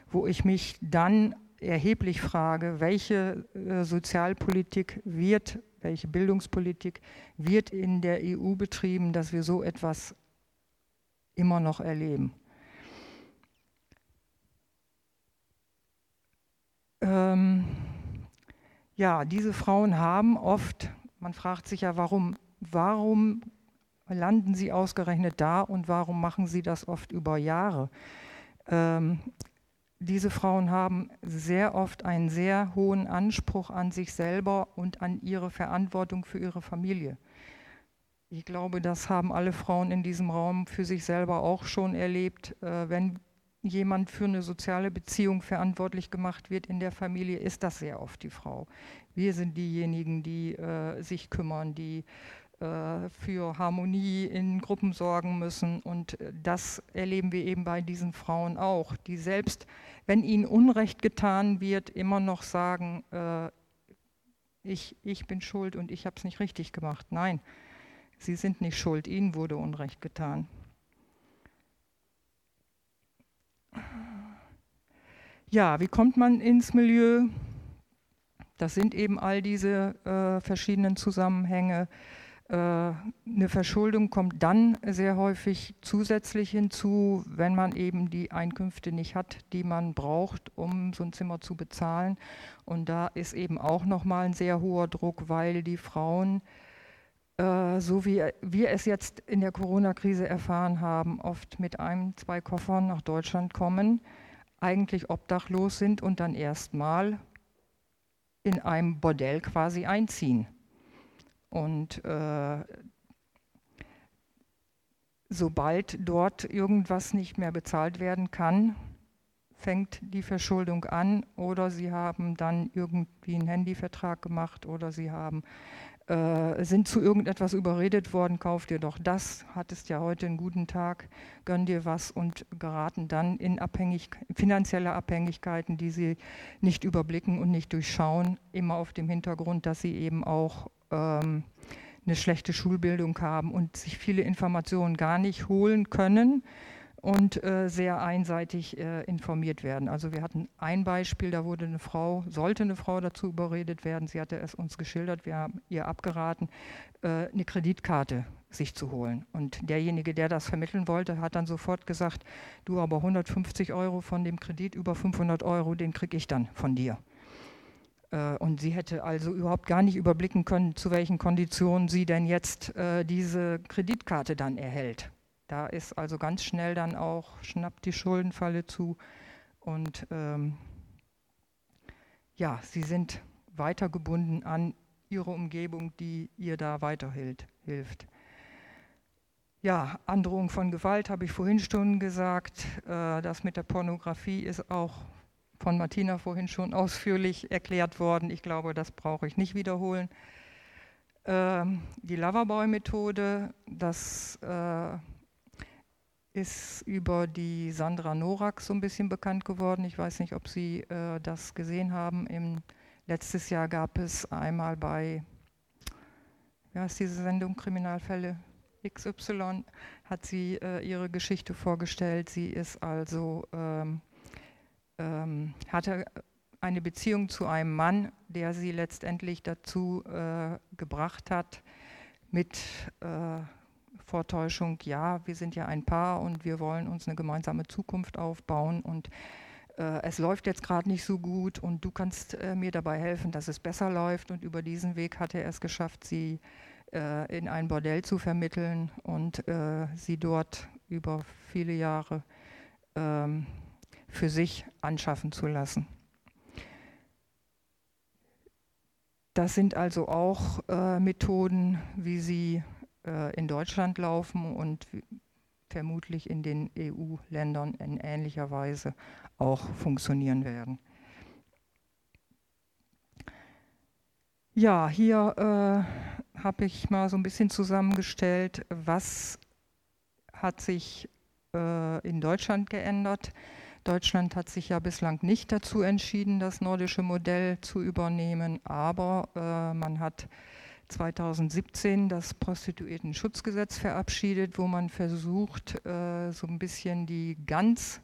wo ich mich dann erheblich frage, welche äh, Sozialpolitik wird, welche Bildungspolitik wird in der EU betrieben, dass wir so etwas immer noch erleben. Ähm, ja, diese Frauen haben oft, man fragt sich ja, warum, warum landen sie ausgerechnet da und warum machen sie das oft über Jahre? Ähm, diese Frauen haben sehr oft einen sehr hohen Anspruch an sich selber und an ihre Verantwortung für ihre Familie. Ich glaube, das haben alle Frauen in diesem Raum für sich selber auch schon erlebt. Äh, wenn jemand für eine soziale Beziehung verantwortlich gemacht wird in der Familie, ist das sehr oft die Frau. Wir sind diejenigen, die äh, sich kümmern, die äh, für Harmonie in Gruppen sorgen müssen. Und äh, das erleben wir eben bei diesen Frauen auch, die selbst, wenn ihnen Unrecht getan wird, immer noch sagen, äh, ich, ich bin schuld und ich habe es nicht richtig gemacht. Nein, sie sind nicht schuld, ihnen wurde Unrecht getan. Ja, wie kommt man ins Milieu? Das sind eben all diese äh, verschiedenen Zusammenhänge. Äh, eine Verschuldung kommt dann sehr häufig zusätzlich hinzu, wenn man eben die Einkünfte nicht hat, die man braucht, um so ein Zimmer zu bezahlen. Und da ist eben auch nochmal ein sehr hoher Druck, weil die Frauen äh, so wie wir es jetzt in der Corona-Krise erfahren haben, oft mit einem, zwei Koffern nach Deutschland kommen, eigentlich obdachlos sind und dann erstmal in einem Bordell quasi einziehen. Und äh, sobald dort irgendwas nicht mehr bezahlt werden kann, fängt die Verschuldung an oder sie haben dann irgendwie einen Handyvertrag gemacht oder sie haben äh, sind zu irgendetwas überredet worden, kauf dir doch das, hattest ja heute einen guten Tag, gönn dir was und geraten dann in Abhängig finanzielle Abhängigkeiten, die sie nicht überblicken und nicht durchschauen, immer auf dem Hintergrund, dass sie eben auch ähm, eine schlechte Schulbildung haben und sich viele Informationen gar nicht holen können und äh, sehr einseitig äh, informiert werden. Also wir hatten ein Beispiel, da wurde eine Frau, sollte eine Frau dazu überredet werden, sie hatte es uns geschildert, wir haben ihr abgeraten, äh, eine Kreditkarte sich zu holen. Und derjenige, der das vermitteln wollte, hat dann sofort gesagt, du aber 150 Euro von dem Kredit, über 500 Euro, den kriege ich dann von dir. Äh, und sie hätte also überhaupt gar nicht überblicken können, zu welchen Konditionen sie denn jetzt äh, diese Kreditkarte dann erhält. Da ist also ganz schnell dann auch, schnappt die Schuldenfalle zu und ähm, ja, sie sind weiter gebunden an ihre Umgebung, die ihr da weiterhilft. Ja, Androhung von Gewalt habe ich vorhin schon gesagt. Äh, das mit der Pornografie ist auch von Martina vorhin schon ausführlich erklärt worden. Ich glaube, das brauche ich nicht wiederholen. Ähm, die Loverboy-Methode, das äh, ist über die Sandra Norak so ein bisschen bekannt geworden. Ich weiß nicht, ob Sie äh, das gesehen haben. Im, letztes Jahr gab es einmal bei, wie heißt diese Sendung, Kriminalfälle XY, hat sie äh, ihre Geschichte vorgestellt. Sie ist also, ähm, ähm, hatte eine Beziehung zu einem Mann, der sie letztendlich dazu äh, gebracht hat, mit äh, Vortäuschung, ja, wir sind ja ein Paar und wir wollen uns eine gemeinsame Zukunft aufbauen und äh, es läuft jetzt gerade nicht so gut und du kannst äh, mir dabei helfen, dass es besser läuft. Und über diesen Weg hat er es geschafft, sie äh, in ein Bordell zu vermitteln und äh, sie dort über viele Jahre ähm, für sich anschaffen zu lassen. Das sind also auch äh, Methoden, wie sie äh, in Deutschland laufen und vermutlich in den EU-Ländern in ähnlicher Weise auch funktionieren werden. Ja, hier äh, habe ich mal so ein bisschen zusammengestellt, was hat sich äh, in Deutschland geändert. Deutschland hat sich ja bislang nicht dazu entschieden, das nordische Modell zu übernehmen, aber äh, man hat 2017 das Prostituierten-Schutzgesetz verabschiedet, wo man versucht, äh, so ein bisschen die ganz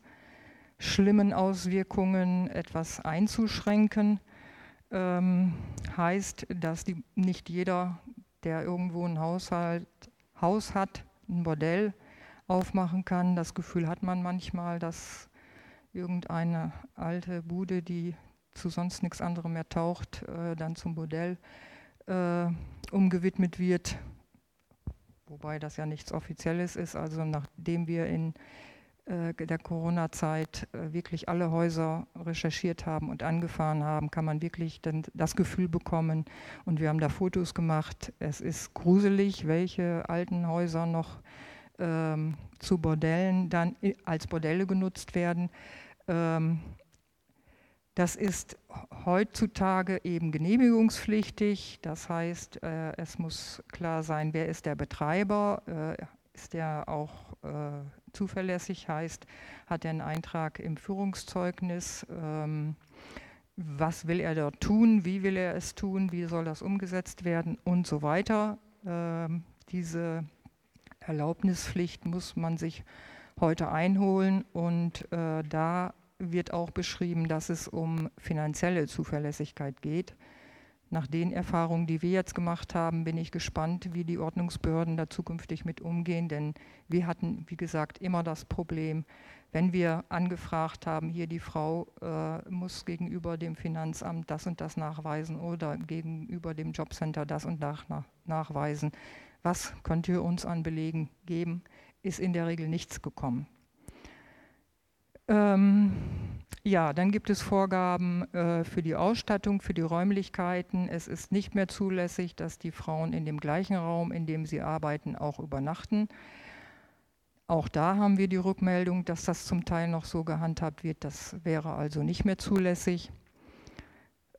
schlimmen Auswirkungen etwas einzuschränken. Ähm, heißt, dass die, nicht jeder, der irgendwo ein Haushalt, Haus hat, ein Bordell aufmachen kann. Das Gefühl hat man manchmal, dass irgendeine alte Bude, die zu sonst nichts anderem mehr taucht, äh, dann zum Bordell äh, umgewidmet wird, wobei das ja nichts Offizielles ist. Also nachdem wir in äh, der Corona-Zeit äh, wirklich alle Häuser recherchiert haben und angefahren haben, kann man wirklich dann das Gefühl bekommen. Und wir haben da Fotos gemacht. Es ist gruselig, welche alten Häuser noch ähm, zu Bordellen dann als Bordelle genutzt werden. Ähm, das ist heutzutage eben genehmigungspflichtig. Das heißt, äh, es muss klar sein, wer ist der Betreiber, äh, ist der auch äh, zuverlässig, heißt, hat er einen Eintrag im Führungszeugnis, ähm, was will er dort tun, wie will er es tun, wie soll das umgesetzt werden? Und so weiter. Ähm, diese Erlaubnispflicht muss man sich heute einholen. Und da wird auch beschrieben, dass es um finanzielle Zuverlässigkeit geht. Nach den Erfahrungen, die wir jetzt gemacht haben, bin ich gespannt, wie die Ordnungsbehörden da zukünftig mit umgehen, denn wir hatten, wie gesagt, immer das Problem, wenn wir angefragt haben, hier die Frau äh, muss gegenüber dem Finanzamt das und das nachweisen oder gegenüber dem Jobcenter das und das nach, nachweisen, was könnt ihr uns an Belegen geben, ist in der Regel nichts gekommen. Ähm, ja, dann gibt es Vorgaben äh, für die Ausstattung, für die Räumlichkeiten. Es ist nicht mehr zulässig, dass die Frauen in dem gleichen Raum, in dem sie arbeiten, auch übernachten. Auch da haben wir die Rückmeldung, dass das zum Teil noch so gehandhabt wird. Das wäre also nicht mehr zulässig.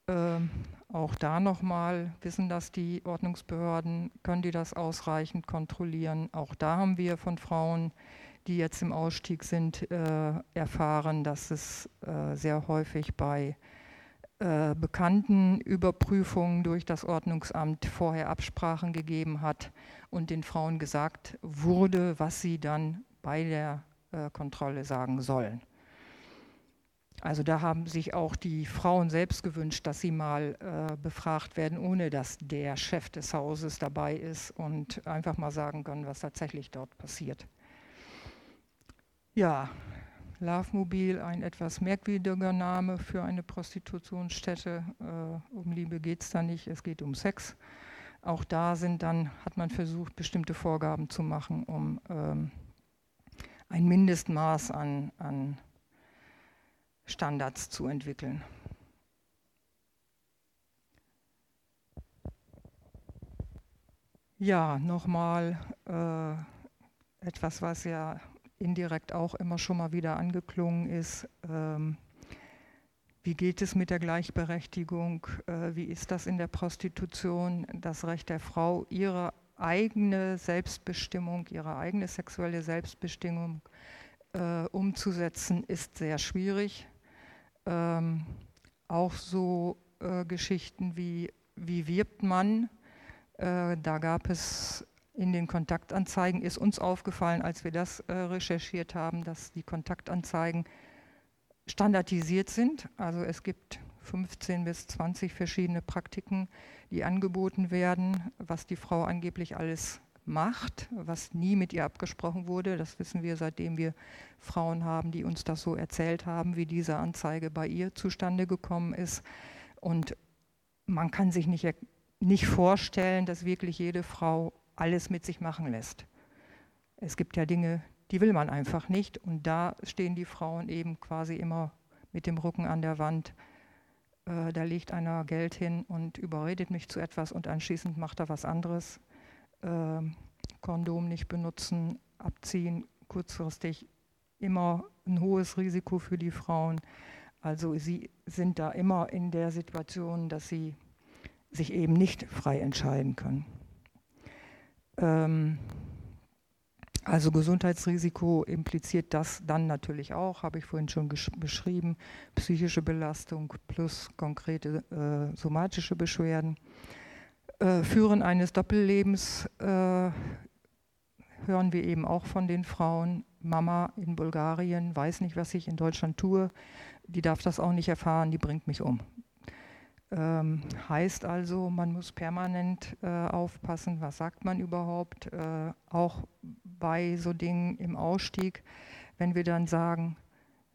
Ähm, auch da nochmal wissen das die Ordnungsbehörden, können die das ausreichend kontrollieren. Auch da haben wir von Frauen die jetzt im Ausstieg sind, äh, erfahren, dass es äh, sehr häufig bei äh, bekannten Überprüfungen durch das Ordnungsamt vorher Absprachen gegeben hat und den Frauen gesagt wurde, was sie dann bei der äh, Kontrolle sagen sollen. Also da haben sich auch die Frauen selbst gewünscht, dass sie mal äh, befragt werden, ohne dass der Chef des Hauses dabei ist und einfach mal sagen können, was tatsächlich dort passiert. Ja, Lovemobil, ein etwas merkwürdiger Name für eine Prostitutionsstätte. Äh, um Liebe geht es da nicht, es geht um Sex. Auch da sind dann, hat man versucht, bestimmte Vorgaben zu machen, um ähm, ein Mindestmaß an, an Standards zu entwickeln. Ja, nochmal. Äh, etwas, was ja indirekt auch immer schon mal wieder angeklungen ist. Ähm, wie geht es mit der Gleichberechtigung? Äh, wie ist das in der Prostitution? Das Recht der Frau, ihre eigene Selbstbestimmung, ihre eigene sexuelle Selbstbestimmung äh, umzusetzen, ist sehr schwierig. Ähm, auch so äh, Geschichten wie, wie wirbt man? Äh, da gab es in den Kontaktanzeigen, ist uns aufgefallen, als wir das äh, recherchiert haben, dass die Kontaktanzeigen standardisiert sind. Also es gibt 15 bis 20 verschiedene Praktiken, die angeboten werden, was die Frau angeblich alles macht, was nie mit ihr abgesprochen wurde. Das wissen wir, seitdem wir Frauen haben, die uns das so erzählt haben, wie diese Anzeige bei ihr zustande gekommen ist. Und man kann sich nicht, nicht vorstellen, dass wirklich jede Frau alles mit sich machen lässt. Es gibt ja Dinge, die will man einfach nicht. Und da stehen die Frauen eben quasi immer mit dem Rücken an der Wand. Äh, da legt einer Geld hin und überredet mich zu etwas und anschließend macht er was anderes. Äh, Kondom nicht benutzen, abziehen, kurzfristig immer ein hohes Risiko für die Frauen. Also sie sind da immer in der Situation, dass sie sich eben nicht frei entscheiden können. Ähm, also Gesundheitsrisiko impliziert das dann natürlich auch, habe ich vorhin schon beschrieben, psychische Belastung plus konkrete äh, somatische Beschwerden. Äh, Führen eines Doppellebens äh, hören wir eben auch von den Frauen. Mama in Bulgarien weiß nicht, was ich in Deutschland tue, die darf das auch nicht erfahren, die bringt mich um. Ähm, heißt also, man muss permanent äh, aufpassen, was sagt man überhaupt, äh, auch bei so Dingen im Ausstieg, wenn wir dann sagen,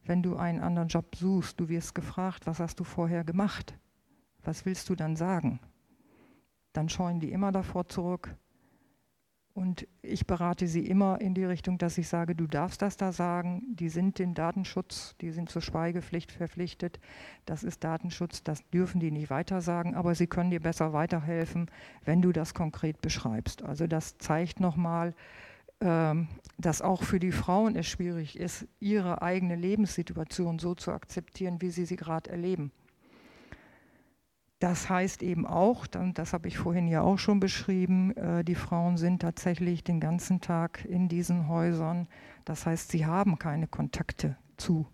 wenn du einen anderen Job suchst, du wirst gefragt, was hast du vorher gemacht? Was willst du dann sagen? Dann scheuen die immer davor zurück, und ich berate sie immer in die Richtung, dass ich sage, du darfst das da sagen, die sind den Datenschutz, die sind zur Schweigepflicht verpflichtet, das ist Datenschutz, das dürfen die nicht weiter sagen, aber sie können dir besser weiterhelfen, wenn du das konkret beschreibst. Also das zeigt nochmal, ähm, dass auch für die Frauen es schwierig ist, ihre eigene Lebenssituation so zu akzeptieren, wie sie sie gerade erleben. Das heißt eben auch, das habe ich vorhin ja auch schon beschrieben, äh, die Frauen sind tatsächlich den ganzen Tag in diesen Häusern. Das heißt, sie haben keine Kontakte zu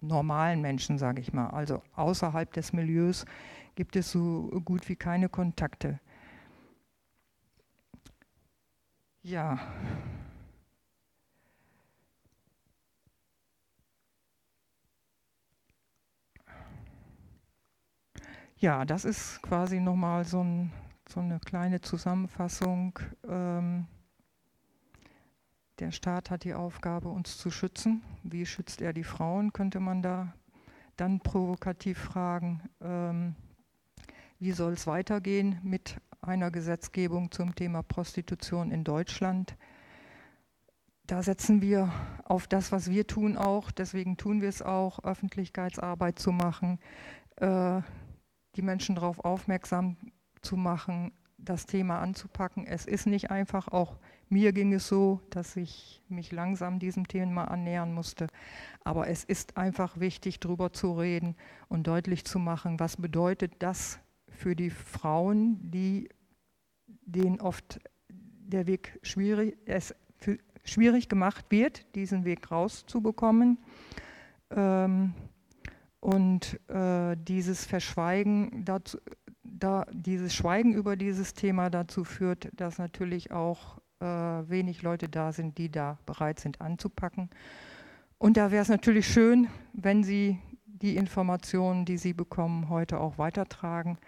normalen Menschen, sage ich mal. Also außerhalb des Milieus gibt es so gut wie keine Kontakte. Ja. Ja, das ist quasi nochmal so, ein, so eine kleine Zusammenfassung. Ähm, der Staat hat die Aufgabe, uns zu schützen. Wie schützt er die Frauen, könnte man da dann provokativ fragen. Ähm, wie soll es weitergehen mit einer Gesetzgebung zum Thema Prostitution in Deutschland? Da setzen wir auf das, was wir tun, auch. Deswegen tun wir es auch, Öffentlichkeitsarbeit zu machen. Äh, die Menschen darauf aufmerksam zu machen, das Thema anzupacken. Es ist nicht einfach, auch mir ging es so, dass ich mich langsam diesem Thema annähern musste. Aber es ist einfach wichtig, darüber zu reden und deutlich zu machen, was bedeutet das für die Frauen, die denen oft der Weg schwierig, es schwierig gemacht wird, diesen Weg rauszubekommen. Ähm, und äh, dieses Verschweigen, dazu, da, dieses Schweigen über dieses Thema dazu führt, dass natürlich auch äh, wenig Leute da sind, die da bereit sind anzupacken. Und da wäre es natürlich schön, wenn Sie die Informationen, die Sie bekommen, heute auch weitertragen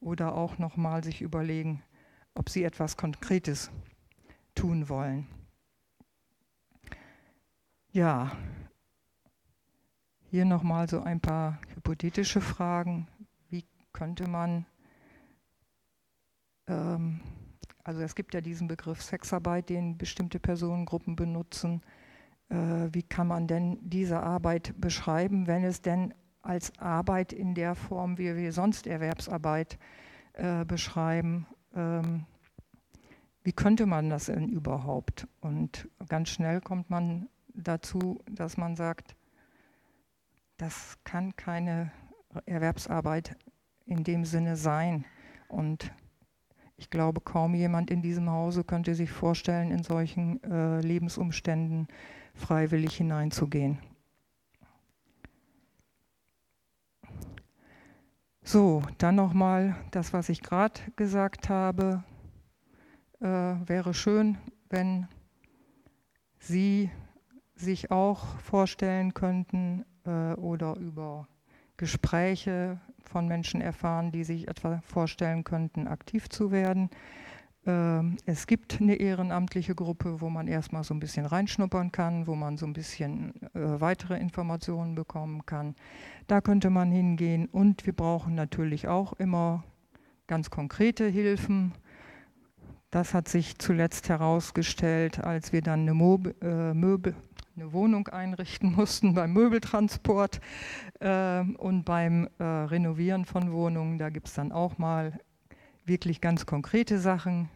oder auch nochmal sich überlegen, ob Sie etwas Konkretes tun wollen. Ja, hier nochmal so ein paar hypothetische Fragen. Wie könnte man, ähm, also es gibt ja diesen Begriff Sexarbeit, den bestimmte Personengruppen benutzen. Äh, wie kann man denn diese Arbeit beschreiben, wenn es denn als Arbeit in der Form, wie wir sonst Erwerbsarbeit äh, beschreiben, ähm, wie könnte man das denn überhaupt? Und ganz schnell kommt man dazu, dass man sagt, das kann keine Erwerbsarbeit in dem Sinne sein. Und ich glaube, kaum jemand in diesem Hause könnte sich vorstellen, in solchen äh, Lebensumständen freiwillig hineinzugehen. So, dann nochmal das, was ich gerade gesagt habe. Äh, wäre schön, wenn Sie sich auch vorstellen könnten äh, oder über Gespräche von Menschen erfahren, die sich etwa vorstellen könnten, aktiv zu werden. Ähm, es gibt eine ehrenamtliche Gruppe, wo man erstmal so ein bisschen reinschnuppern kann, wo man so ein bisschen äh, weitere Informationen bekommen kann. Da könnte man hingehen und wir brauchen natürlich auch immer ganz konkrete Hilfen. Das hat sich zuletzt herausgestellt, als wir dann eine, Mob äh, Möbel, eine Wohnung einrichten mussten beim Möbeltransport äh, und beim äh, Renovieren von Wohnungen. Da gibt es dann auch mal wirklich ganz konkrete Sachen,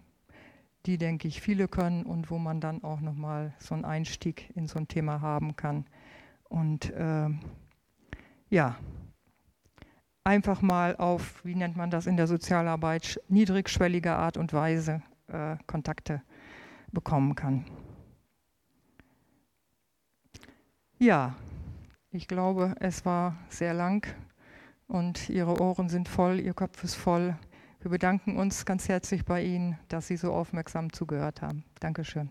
die, denke ich, viele können und wo man dann auch nochmal so einen Einstieg in so ein Thema haben kann. Und äh, ja, einfach mal auf, wie nennt man das in der Sozialarbeit, niedrigschwellige Art und Weise äh, Kontakte bekommen kann. Ja, ich glaube, es war sehr lang und Ihre Ohren sind voll, Ihr Kopf ist voll. Wir bedanken uns ganz herzlich bei Ihnen, dass Sie so aufmerksam zugehört haben. Dankeschön.